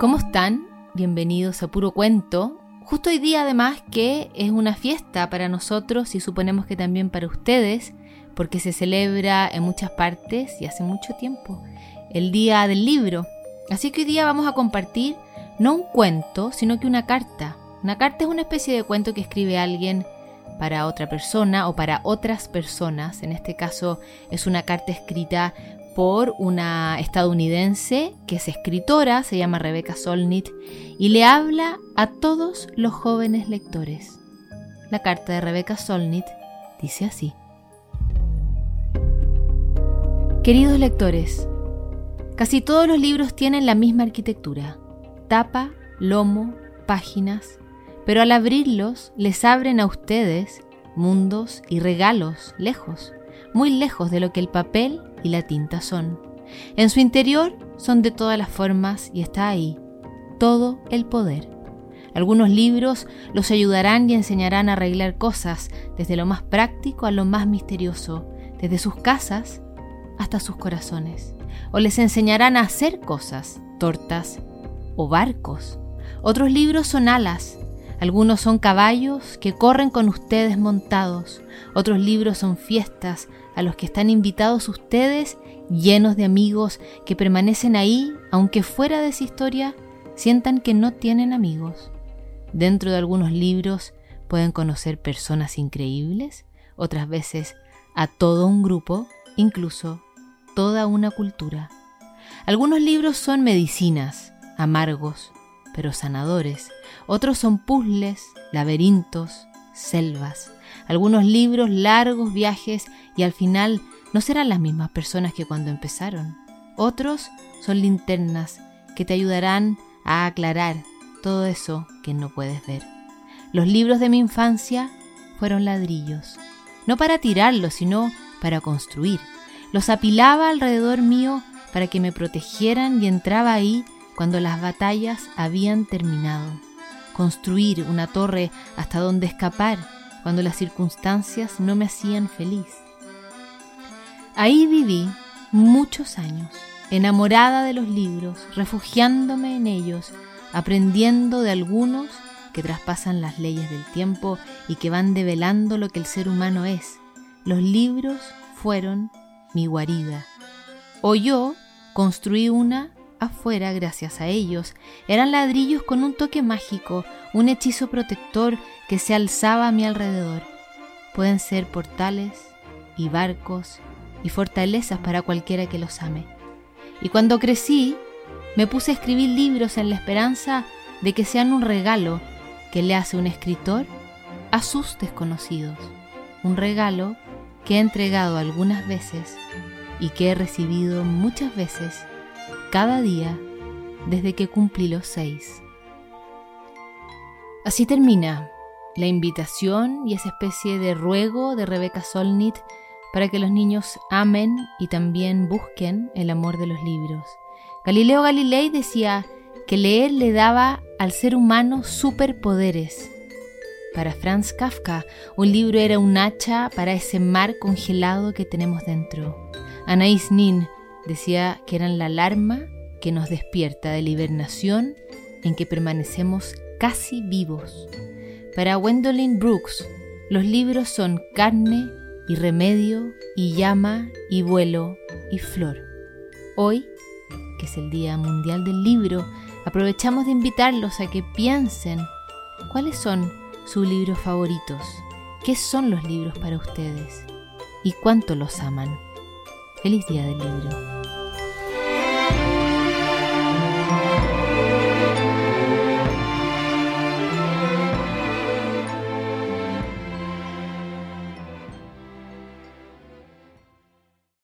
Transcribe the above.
¿Cómo están? Bienvenidos a Puro Cuento. Justo hoy día además que es una fiesta para nosotros y suponemos que también para ustedes, porque se celebra en muchas partes y hace mucho tiempo, el Día del Libro. Así que hoy día vamos a compartir no un cuento, sino que una carta. Una carta es una especie de cuento que escribe alguien para otra persona o para otras personas. En este caso es una carta escrita por una estadounidense que es escritora, se llama Rebecca Solnit, y le habla a todos los jóvenes lectores. La carta de Rebecca Solnit dice así. Queridos lectores, casi todos los libros tienen la misma arquitectura, tapa, lomo, páginas, pero al abrirlos les abren a ustedes mundos y regalos lejos, muy lejos de lo que el papel y la tinta son. En su interior son de todas las formas y está ahí todo el poder. Algunos libros los ayudarán y enseñarán a arreglar cosas, desde lo más práctico a lo más misterioso, desde sus casas hasta sus corazones. O les enseñarán a hacer cosas, tortas o barcos. Otros libros son alas, algunos son caballos que corren con ustedes montados, otros libros son fiestas a los que están invitados ustedes llenos de amigos que permanecen ahí, aunque fuera de esa historia, sientan que no tienen amigos. Dentro de algunos libros pueden conocer personas increíbles, otras veces a todo un grupo, incluso toda una cultura. Algunos libros son medicinas, amargos, pero sanadores. Otros son puzzles, laberintos, selvas. Algunos libros, largos viajes y al final no serán las mismas personas que cuando empezaron. Otros son linternas que te ayudarán a aclarar todo eso que no puedes ver. Los libros de mi infancia fueron ladrillos, no para tirarlos, sino para construir. Los apilaba alrededor mío para que me protegieran y entraba ahí cuando las batallas habían terminado. Construir una torre hasta donde escapar cuando las circunstancias no me hacían feliz. Ahí viví muchos años, enamorada de los libros, refugiándome en ellos, aprendiendo de algunos que traspasan las leyes del tiempo y que van develando lo que el ser humano es. Los libros fueron mi guarida. O yo construí una afuera gracias a ellos. Eran ladrillos con un toque mágico, un hechizo protector que se alzaba a mi alrededor. Pueden ser portales y barcos y fortalezas para cualquiera que los ame. Y cuando crecí, me puse a escribir libros en la esperanza de que sean un regalo que le hace un escritor a sus desconocidos. Un regalo que he entregado algunas veces y que he recibido muchas veces cada día desde que cumplí los seis. Así termina la invitación y esa especie de ruego de Rebecca Solnit para que los niños amen y también busquen el amor de los libros. Galileo Galilei decía que leer le daba al ser humano superpoderes. Para Franz Kafka, un libro era un hacha para ese mar congelado que tenemos dentro. Anaïs Nin decía que eran la alarma que nos despierta de la hibernación en que permanecemos casi vivos. Para Gwendolyn Brooks, los libros son carne y remedio y llama y vuelo y flor. Hoy, que es el Día Mundial del Libro, aprovechamos de invitarlos a que piensen cuáles son sus libros favoritos, qué son los libros para ustedes y cuánto los aman. Feliz Día del Libro.